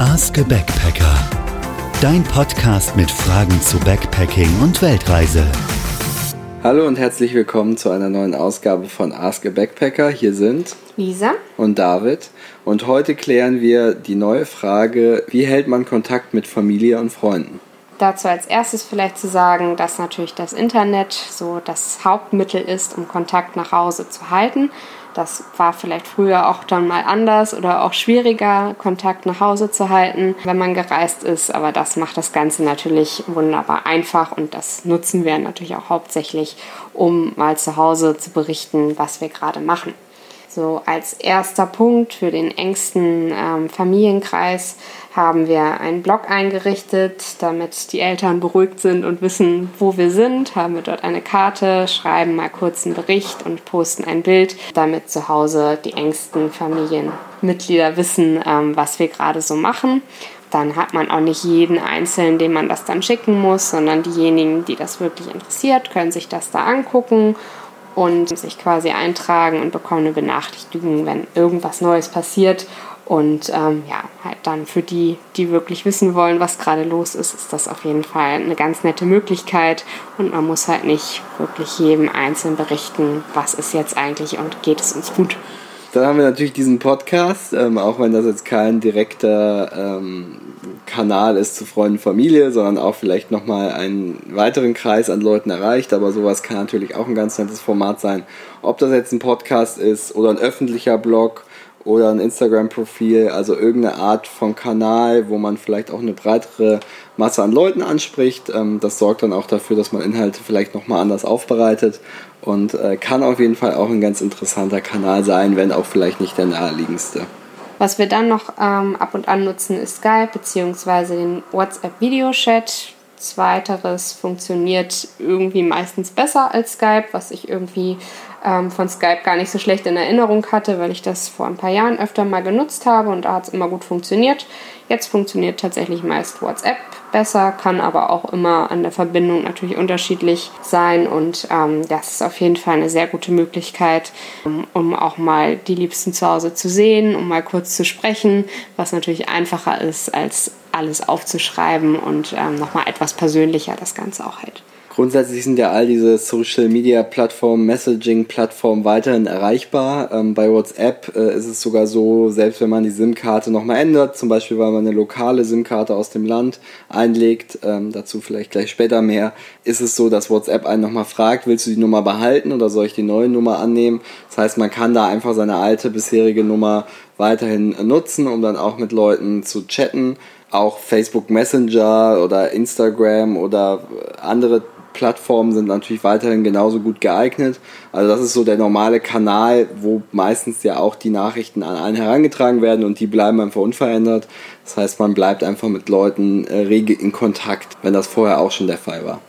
Ask a Backpacker. Dein Podcast mit Fragen zu Backpacking und Weltreise. Hallo und herzlich willkommen zu einer neuen Ausgabe von Ask a Backpacker. Hier sind Lisa und David. Und heute klären wir die neue Frage, wie hält man Kontakt mit Familie und Freunden? Dazu als erstes vielleicht zu sagen, dass natürlich das Internet so das Hauptmittel ist, um Kontakt nach Hause zu halten. Das war vielleicht früher auch dann mal anders oder auch schwieriger, Kontakt nach Hause zu halten, wenn man gereist ist. Aber das macht das Ganze natürlich wunderbar einfach und das nutzen wir natürlich auch hauptsächlich, um mal zu Hause zu berichten, was wir gerade machen. So als erster Punkt für den engsten ähm, Familienkreis haben wir einen Blog eingerichtet, damit die Eltern beruhigt sind und wissen, wo wir sind. Haben wir dort eine Karte, schreiben mal kurz einen Bericht und posten ein Bild, damit zu Hause die engsten Familienmitglieder wissen, ähm, was wir gerade so machen. Dann hat man auch nicht jeden Einzelnen, dem man das dann schicken muss, sondern diejenigen, die das wirklich interessiert, können sich das da angucken und sich quasi eintragen und bekommen eine Benachrichtigung, wenn irgendwas Neues passiert. Und ähm, ja, halt dann für die, die wirklich wissen wollen, was gerade los ist, ist das auf jeden Fall eine ganz nette Möglichkeit. Und man muss halt nicht wirklich jedem Einzelnen berichten, was ist jetzt eigentlich und geht es uns gut. Dann haben wir natürlich diesen Podcast, ähm, auch wenn das jetzt kein direkter ähm, Kanal ist zu Freunden und Familie, sondern auch vielleicht nochmal einen weiteren Kreis an Leuten erreicht. Aber sowas kann natürlich auch ein ganz nettes Format sein. Ob das jetzt ein Podcast ist oder ein öffentlicher Blog oder ein Instagram-Profil, also irgendeine Art von Kanal, wo man vielleicht auch eine breitere Masse an Leuten anspricht. Ähm, das sorgt dann auch dafür, dass man Inhalte vielleicht nochmal anders aufbereitet und äh, kann auf jeden Fall auch ein ganz interessanter Kanal sein, wenn auch vielleicht nicht der naheliegendste. Was wir dann noch ähm, ab und an nutzen, ist Skype bzw. den WhatsApp-Videochat. Zweiteres funktioniert irgendwie meistens besser als Skype, was ich irgendwie ähm, von Skype gar nicht so schlecht in Erinnerung hatte, weil ich das vor ein paar Jahren öfter mal genutzt habe und da hat es immer gut funktioniert. Jetzt funktioniert tatsächlich meist WhatsApp besser, kann aber auch immer an der Verbindung natürlich unterschiedlich sein und ähm, das ist auf jeden Fall eine sehr gute Möglichkeit, um, um auch mal die Liebsten zu Hause zu sehen, um mal kurz zu sprechen, was natürlich einfacher ist, als alles aufzuschreiben und ähm, nochmal etwas persönlicher das Ganze auch hält. Grundsätzlich sind ja all diese Social Media Plattformen, Messaging Plattformen weiterhin erreichbar. Ähm, bei WhatsApp äh, ist es sogar so, selbst wenn man die SIM-Karte nochmal ändert, zum Beispiel weil man eine lokale SIM-Karte aus dem Land einlegt, ähm, dazu vielleicht gleich später mehr, ist es so, dass WhatsApp einen nochmal fragt, willst du die Nummer behalten oder soll ich die neue Nummer annehmen? Das heißt, man kann da einfach seine alte bisherige Nummer weiterhin nutzen, um dann auch mit Leuten zu chatten. Auch Facebook Messenger oder Instagram oder andere Plattformen sind natürlich weiterhin genauso gut geeignet. Also das ist so der normale Kanal, wo meistens ja auch die Nachrichten an allen herangetragen werden und die bleiben einfach unverändert. Das heißt, man bleibt einfach mit Leuten äh, rege in Kontakt, wenn das vorher auch schon der Fall war.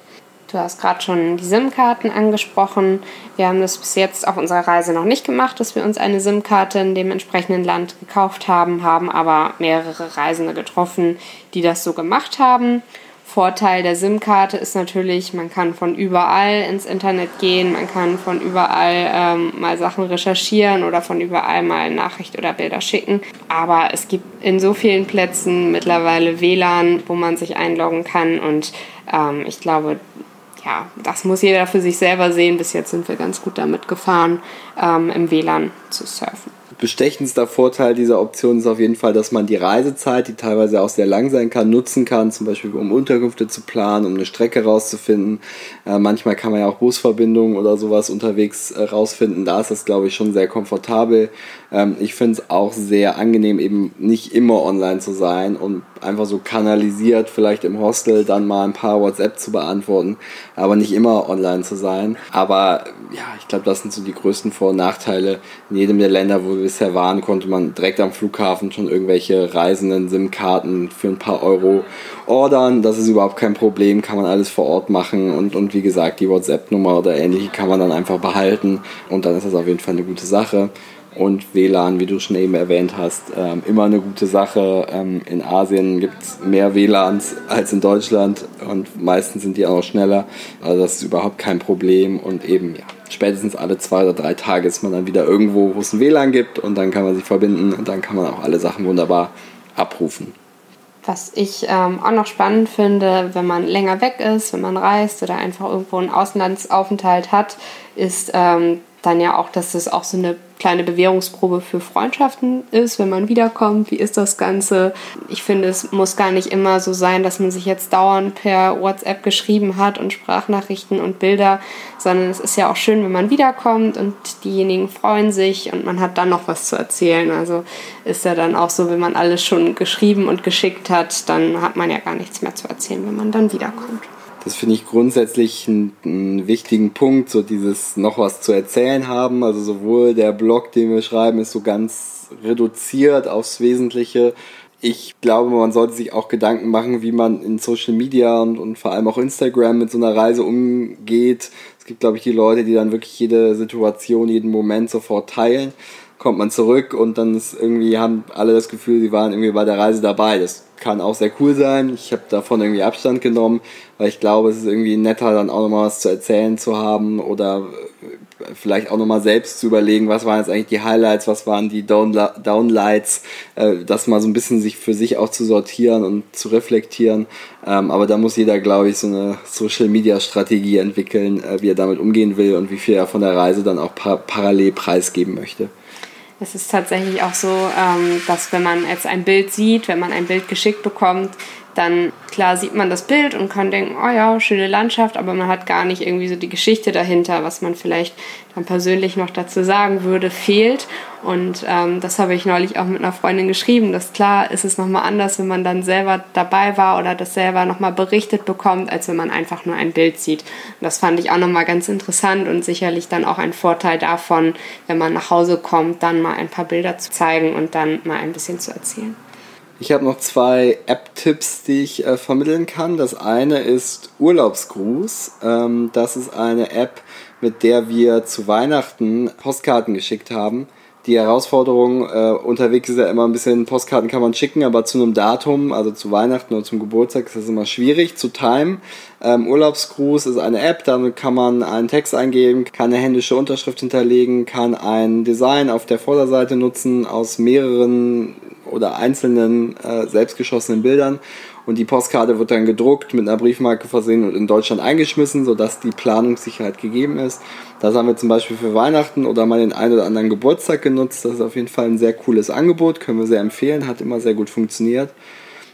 Du hast gerade schon die SIM-Karten angesprochen. Wir haben das bis jetzt auf unserer Reise noch nicht gemacht, dass wir uns eine SIM-Karte in dem entsprechenden Land gekauft haben, haben aber mehrere Reisende getroffen, die das so gemacht haben. Vorteil der SIM-Karte ist natürlich, man kann von überall ins Internet gehen, man kann von überall ähm, mal Sachen recherchieren oder von überall mal Nachricht oder Bilder schicken. Aber es gibt in so vielen Plätzen mittlerweile WLAN, wo man sich einloggen kann und ähm, ich glaube, ja, das muss jeder für sich selber sehen. Bis jetzt sind wir ganz gut damit gefahren, ähm, im WLAN zu surfen bestechendster Vorteil dieser Option ist auf jeden Fall, dass man die Reisezeit, die teilweise auch sehr lang sein kann, nutzen kann, zum Beispiel um Unterkünfte zu planen, um eine Strecke rauszufinden. Äh, manchmal kann man ja auch Busverbindungen oder sowas unterwegs äh, rausfinden. Da ist das, glaube ich, schon sehr komfortabel. Ähm, ich finde es auch sehr angenehm, eben nicht immer online zu sein und einfach so kanalisiert, vielleicht im Hostel dann mal ein paar WhatsApp zu beantworten, aber nicht immer online zu sein. Aber ja, ich glaube, das sind so die größten Vor- und Nachteile. In jedem der Länder, wo wir bisher waren, konnte man direkt am Flughafen schon irgendwelche reisenden SIM-Karten für ein paar Euro ordern. Das ist überhaupt kein Problem, kann man alles vor Ort machen. Und, und wie gesagt, die WhatsApp-Nummer oder ähnliche kann man dann einfach behalten. Und dann ist das auf jeden Fall eine gute Sache und WLAN, wie du schon eben erwähnt hast, ähm, immer eine gute Sache. Ähm, in Asien gibt es mehr WLANs als in Deutschland und meistens sind die auch schneller. Also das ist überhaupt kein Problem und eben ja, spätestens alle zwei oder drei Tage ist man dann wieder irgendwo, wo es ein WLAN gibt und dann kann man sich verbinden und dann kann man auch alle Sachen wunderbar abrufen. Was ich ähm, auch noch spannend finde, wenn man länger weg ist, wenn man reist oder einfach irgendwo einen Auslandsaufenthalt hat, ist ähm, dann ja auch, dass es auch so eine kleine Bewährungsprobe für Freundschaften ist, wenn man wiederkommt. Wie ist das Ganze? Ich finde, es muss gar nicht immer so sein, dass man sich jetzt dauernd per WhatsApp geschrieben hat und Sprachnachrichten und Bilder, sondern es ist ja auch schön, wenn man wiederkommt und diejenigen freuen sich und man hat dann noch was zu erzählen. Also ist ja dann auch so, wenn man alles schon geschrieben und geschickt hat, dann hat man ja gar nichts mehr zu erzählen, wenn man dann wiederkommt. Das finde ich grundsätzlich einen, wichtigen Punkt, so dieses noch was zu erzählen haben. Also sowohl der Blog, den wir schreiben, ist so ganz reduziert aufs Wesentliche. Ich glaube, man sollte sich auch Gedanken machen, wie man in Social Media und, und vor allem auch Instagram mit so einer Reise umgeht. Es gibt, glaube ich, die Leute, die dann wirklich jede Situation, jeden Moment sofort teilen. Kommt man zurück und dann ist irgendwie haben alle das Gefühl, sie waren irgendwie bei der Reise dabei. Das kann auch sehr cool sein. Ich habe davon irgendwie Abstand genommen, weil ich glaube, es ist irgendwie netter, dann auch nochmal was zu erzählen zu haben oder äh, vielleicht auch nochmal selbst zu überlegen, was waren jetzt eigentlich die Highlights, was waren die Downlights, äh, das mal so ein bisschen sich für sich auch zu sortieren und zu reflektieren. Ähm, aber da muss jeder, glaube ich, so eine Social-Media-Strategie entwickeln, äh, wie er damit umgehen will und wie viel er von der Reise dann auch parallel preisgeben möchte. Es ist tatsächlich auch so, ähm, dass wenn man jetzt ein Bild sieht, wenn man ein Bild geschickt bekommt, dann klar sieht man das Bild und kann denken, oh ja, schöne Landschaft, aber man hat gar nicht irgendwie so die Geschichte dahinter, was man vielleicht dann persönlich noch dazu sagen würde, fehlt. Und ähm, das habe ich neulich auch mit einer Freundin geschrieben, dass klar ist es nochmal anders, wenn man dann selber dabei war oder das selber nochmal berichtet bekommt, als wenn man einfach nur ein Bild sieht. Und das fand ich auch nochmal ganz interessant und sicherlich dann auch ein Vorteil davon, wenn man nach Hause kommt, dann mal ein paar Bilder zu zeigen und dann mal ein bisschen zu erzählen. Ich habe noch zwei App-Tipps, die ich äh, vermitteln kann. Das eine ist Urlaubsgruß. Ähm, das ist eine App, mit der wir zu Weihnachten Postkarten geschickt haben. Die Herausforderung äh, unterwegs ist ja immer ein bisschen, Postkarten kann man schicken, aber zu einem Datum, also zu Weihnachten oder zum Geburtstag, ist das immer schwierig zu timen. Ähm, Urlaubsgruß ist eine App, damit kann man einen Text eingeben, kann eine händische Unterschrift hinterlegen, kann ein Design auf der Vorderseite nutzen aus mehreren oder einzelnen äh, selbstgeschossenen Bildern und die Postkarte wird dann gedruckt, mit einer Briefmarke versehen und in Deutschland eingeschmissen, sodass die Planungssicherheit gegeben ist. Das haben wir zum Beispiel für Weihnachten oder mal den einen oder anderen Geburtstag genutzt. Das ist auf jeden Fall ein sehr cooles Angebot, können wir sehr empfehlen, hat immer sehr gut funktioniert.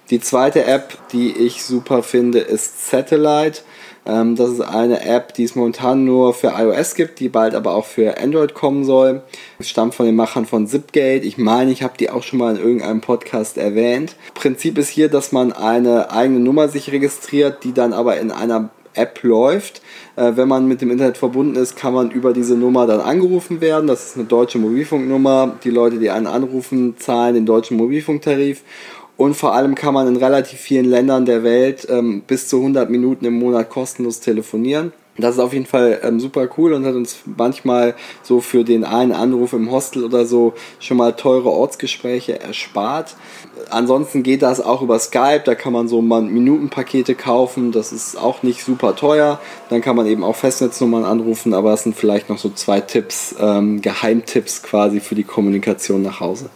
Die zweite App, die ich super finde, ist Satellite. Ähm, das ist eine App, die es momentan nur für iOS gibt, die bald aber auch für Android kommen soll. Es stammt von den Machern von Zipgate. Ich meine, ich habe die auch schon mal in irgendeinem Podcast erwähnt. Prinzip ist hier, dass man eine eigene Nummer sich registriert, die dann aber in einer App läuft. Äh, wenn man mit dem Internet verbunden ist, kann man über diese Nummer dann angerufen werden. Das ist eine deutsche Mobilfunknummer. Die Leute, die einen anrufen, zahlen den deutschen Mobilfunktarif. Und vor allem kann man in relativ vielen Ländern der Welt ähm, bis zu 100 Minuten im Monat kostenlos telefonieren. Das ist auf jeden Fall ähm, super cool und hat uns manchmal so für den einen Anruf im Hostel oder so schon mal teure Ortsgespräche erspart. Ansonsten geht das auch über Skype, da kann man so Minutenpakete kaufen, das ist auch nicht super teuer. Dann kann man eben auch Festnetznummern anrufen, aber das sind vielleicht noch so zwei Tipps, ähm, Geheimtipps quasi für die Kommunikation nach Hause.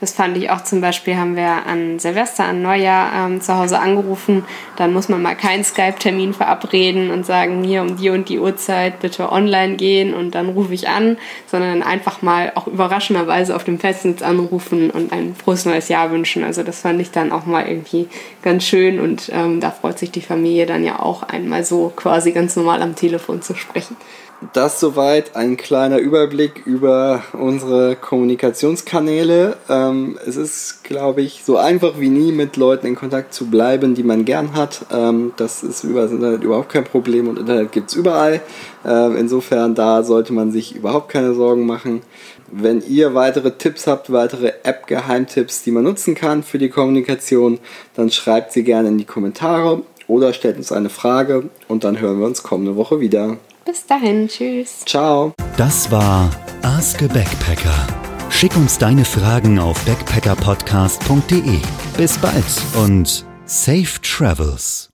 Das fand ich auch zum Beispiel, haben wir an Silvester, an Neujahr ähm, zu Hause angerufen. Dann muss man mal keinen Skype-Termin verabreden und sagen, hier um die und die Uhrzeit bitte online gehen und dann rufe ich an, sondern einfach mal auch überraschenderweise auf dem Festnetz anrufen und ein frohes neues Jahr wünschen. Also das fand ich dann auch mal irgendwie ganz schön und ähm, da freut sich die Familie dann ja auch einmal so quasi ganz normal am Telefon zu sprechen das soweit ein kleiner Überblick über unsere Kommunikationskanäle. Ähm, es ist, glaube ich, so einfach wie nie mit Leuten in Kontakt zu bleiben, die man gern hat. Ähm, das ist über das Internet überhaupt kein Problem und Internet gibt es überall. Ähm, insofern, da sollte man sich überhaupt keine Sorgen machen. Wenn ihr weitere Tipps habt, weitere App-Geheimtipps, die man nutzen kann für die Kommunikation, dann schreibt sie gerne in die Kommentare oder stellt uns eine Frage und dann hören wir uns kommende Woche wieder. Bis dahin, tschüss. Ciao. Das war Ask a Backpacker. Schick uns deine Fragen auf backpackerpodcast.de. Bis bald und safe travels.